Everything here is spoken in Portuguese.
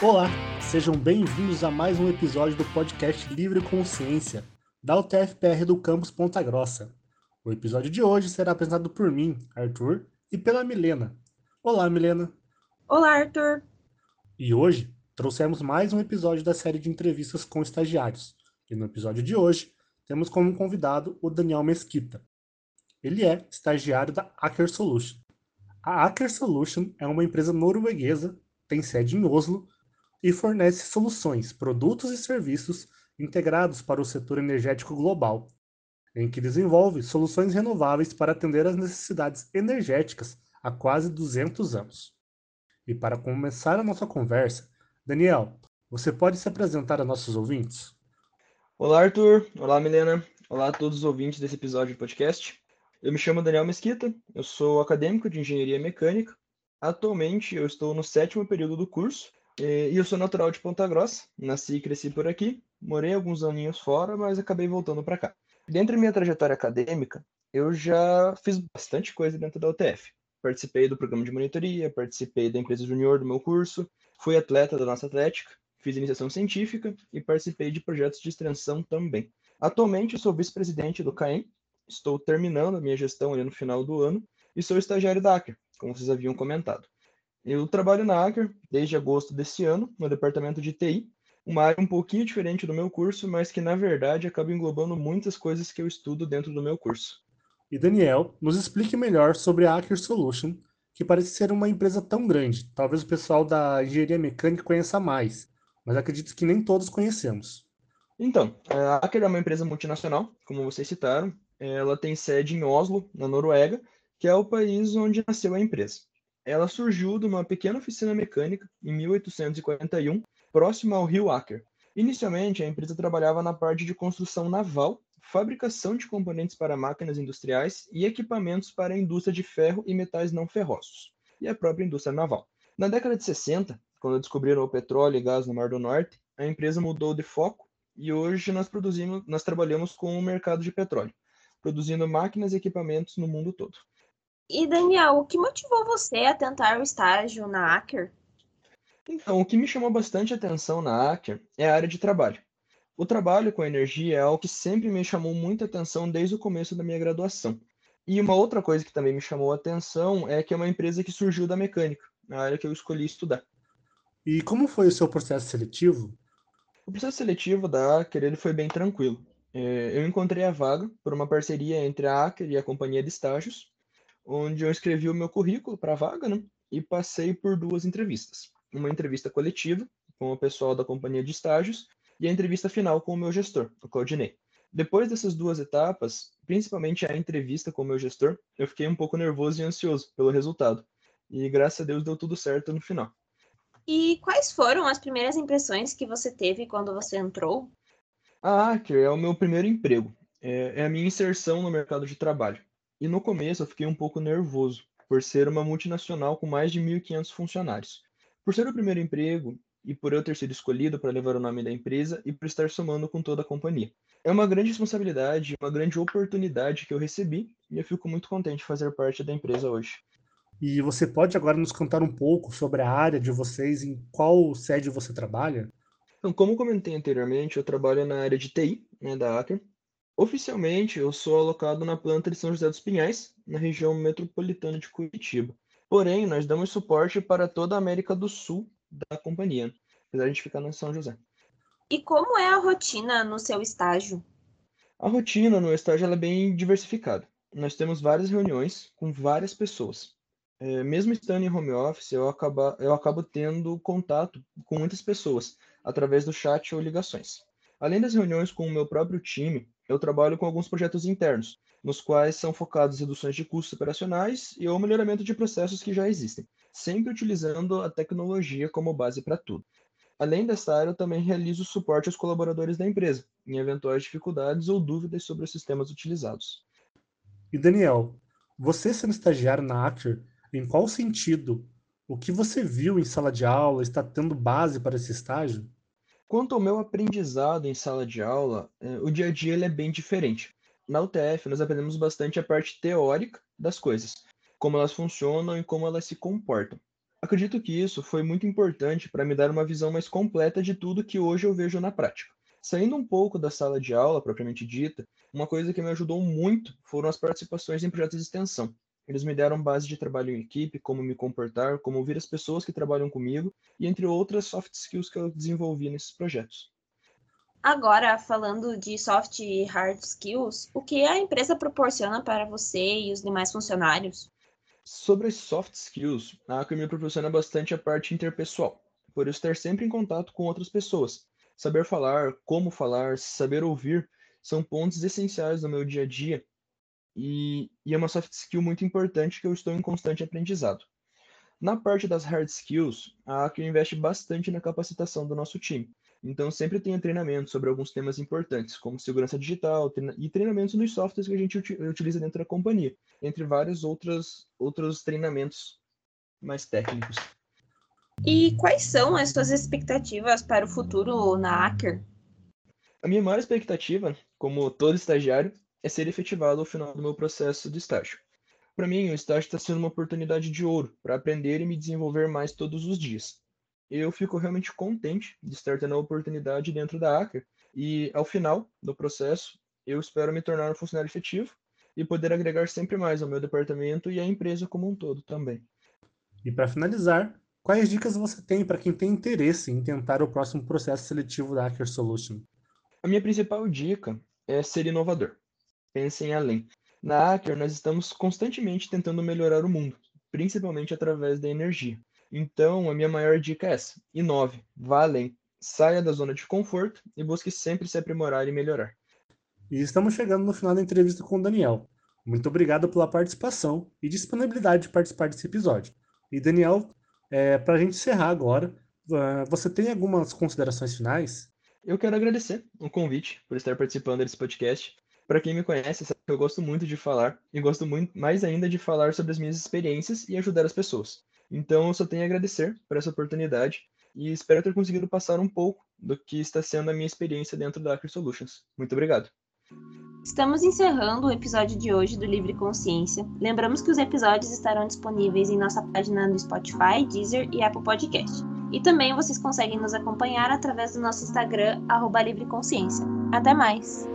Olá, sejam bem-vindos a mais um episódio do podcast Livre Consciência, da UTFPR do campus Ponta Grossa. O episódio de hoje será apresentado por mim, Arthur, e pela Milena. Olá, Milena. Olá, Arthur. E hoje trouxemos mais um episódio da série de entrevistas com estagiários. E no episódio de hoje temos como convidado o Daniel Mesquita. Ele é estagiário da Aker Solution. A Aker Solution é uma empresa norueguesa, tem sede em Oslo e fornece soluções, produtos e serviços integrados para o setor energético global, em que desenvolve soluções renováveis para atender às necessidades energéticas há quase 200 anos. E para começar a nossa conversa, Daniel, você pode se apresentar a nossos ouvintes? Olá, Arthur. Olá, Milena. Olá a todos os ouvintes desse episódio de podcast. Eu me chamo Daniel Mesquita, eu sou acadêmico de Engenharia Mecânica. Atualmente eu estou no sétimo período do curso e eu sou natural de Ponta Grossa. Nasci e cresci por aqui, morei alguns aninhos fora, mas acabei voltando para cá. Dentro da minha trajetória acadêmica, eu já fiz bastante coisa dentro da UTF. Participei do programa de monitoria, participei da empresa junior do meu curso, fui atleta da nossa atlética, fiz iniciação científica e participei de projetos de extensão também. Atualmente sou vice-presidente do CAEM, estou terminando a minha gestão ali no final do ano e sou estagiário da Acer, como vocês haviam comentado. Eu trabalho na Acer desde agosto desse ano, no departamento de TI, uma área um pouquinho diferente do meu curso, mas que na verdade acaba englobando muitas coisas que eu estudo dentro do meu curso. E Daniel, nos explique melhor sobre a Acer Solution, que parece ser uma empresa tão grande. Talvez o pessoal da engenharia mecânica conheça mais, mas acredito que nem todos conhecemos. Então, a Acer é uma empresa multinacional, como vocês citaram, ela tem sede em Oslo, na Noruega, que é o país onde nasceu a empresa. Ela surgiu de uma pequena oficina mecânica em 1841, próxima ao rio Aker. Inicialmente, a empresa trabalhava na parte de construção naval, fabricação de componentes para máquinas industriais e equipamentos para a indústria de ferro e metais não ferrosos, e a própria indústria naval. Na década de 60, quando descobriram o petróleo e gás no Mar do Norte, a empresa mudou de foco e hoje nós produzimos, nós trabalhamos com o mercado de petróleo produzindo máquinas e equipamentos no mundo todo. E Daniel, o que motivou você a tentar o estágio na Acer? Então, o que me chamou bastante atenção na Acer é a área de trabalho. O trabalho com energia é algo que sempre me chamou muita atenção desde o começo da minha graduação. E uma outra coisa que também me chamou a atenção é que é uma empresa que surgiu da mecânica, a área que eu escolhi estudar. E como foi o seu processo seletivo? O processo seletivo da Acer ele foi bem tranquilo. É, eu encontrei a vaga por uma parceria entre a Acer e a companhia de estágios, onde eu escrevi o meu currículo para a vaga, né? E passei por duas entrevistas. Uma entrevista coletiva com o pessoal da companhia de estágios e a entrevista final com o meu gestor, o Claudinei. Depois dessas duas etapas, principalmente a entrevista com o meu gestor, eu fiquei um pouco nervoso e ansioso pelo resultado. E graças a Deus deu tudo certo no final. E quais foram as primeiras impressões que você teve quando você entrou? A Aker é o meu primeiro emprego, é, é a minha inserção no mercado de trabalho. E no começo eu fiquei um pouco nervoso, por ser uma multinacional com mais de 1.500 funcionários. Por ser o primeiro emprego e por eu ter sido escolhido para levar o nome da empresa e por estar somando com toda a companhia. É uma grande responsabilidade, uma grande oportunidade que eu recebi e eu fico muito contente de fazer parte da empresa hoje. E você pode agora nos contar um pouco sobre a área de vocês, em qual sede você trabalha? Então, como comentei anteriormente, eu trabalho na área de TI né, da Aker. Oficialmente, eu sou alocado na planta de São José dos Pinhais, na região metropolitana de Curitiba. Porém, nós damos suporte para toda a América do Sul da companhia, apesar de a gente ficar na São José. E como é a rotina no seu estágio? A rotina no estágio é bem diversificada. Nós temos várias reuniões com várias pessoas. É, mesmo estando em home office, eu acabo, eu acabo tendo contato com muitas pessoas, através do chat ou ligações. Além das reuniões com o meu próprio time, eu trabalho com alguns projetos internos, nos quais são focados reduções de custos operacionais e o melhoramento de processos que já existem, sempre utilizando a tecnologia como base para tudo. Além desta área, eu também realizo suporte aos colaboradores da empresa, em eventuais dificuldades ou dúvidas sobre os sistemas utilizados. E Daniel, você sendo estagiário na Actor, em qual sentido o que você viu em sala de aula está tendo base para esse estágio? Quanto ao meu aprendizado em sala de aula, eh, o dia a dia ele é bem diferente. Na UTF, nós aprendemos bastante a parte teórica das coisas, como elas funcionam e como elas se comportam. Acredito que isso foi muito importante para me dar uma visão mais completa de tudo que hoje eu vejo na prática. Saindo um pouco da sala de aula propriamente dita, uma coisa que me ajudou muito foram as participações em projetos de extensão. Eles me deram base de trabalho em equipe, como me comportar, como ouvir as pessoas que trabalham comigo e entre outras soft skills que eu desenvolvi nesses projetos. Agora, falando de soft e hard skills, o que a empresa proporciona para você e os demais funcionários? Sobre as soft skills, a Acre me proporciona bastante a parte interpessoal, por eu estar sempre em contato com outras pessoas. Saber falar, como falar, saber ouvir são pontos essenciais no meu dia a dia e, e, é uma soft skill muito importante que eu estou em constante aprendizado. Na parte das hard skills, a Acre investe bastante na capacitação do nosso time. Então, sempre tem treinamento sobre alguns temas importantes, como segurança digital e treinamentos nos softwares que a gente utiliza dentro da companhia, entre vários outros, outros treinamentos mais técnicos. E quais são as suas expectativas para o futuro na Acker? A minha maior expectativa, como todo estagiário, é ser efetivado ao final do meu processo de estágio. Para mim, o estágio está sendo uma oportunidade de ouro para aprender e me desenvolver mais todos os dias. Eu fico realmente contente de estar tendo a oportunidade dentro da Acker e, ao final do processo, eu espero me tornar um funcionário efetivo e poder agregar sempre mais ao meu departamento e à empresa como um todo também. E para finalizar, quais dicas você tem para quem tem interesse em tentar o próximo processo seletivo da Hacker Solution? A minha principal dica é ser inovador pensem além. Na Aker, nós estamos constantemente tentando melhorar o mundo, principalmente através da energia. Então, a minha maior dica é essa: inove, vá além, saia da zona de conforto e busque sempre se aprimorar e melhorar. E estamos chegando no final da entrevista com o Daniel. Muito obrigado pela participação e disponibilidade de participar desse episódio. E Daniel, é, para a gente encerrar agora, você tem algumas considerações finais? Eu quero agradecer o convite por estar participando desse podcast para quem me conhece, eu gosto muito de falar e gosto muito mais ainda de falar sobre as minhas experiências e ajudar as pessoas. Então, eu só tenho a agradecer por essa oportunidade e espero ter conseguido passar um pouco do que está sendo a minha experiência dentro da Acre Solutions. Muito obrigado. Estamos encerrando o episódio de hoje do Livre Consciência. Lembramos que os episódios estarão disponíveis em nossa página no Spotify, Deezer e Apple Podcast. E também vocês conseguem nos acompanhar através do nosso Instagram, arroba Livre Consciência. Até mais!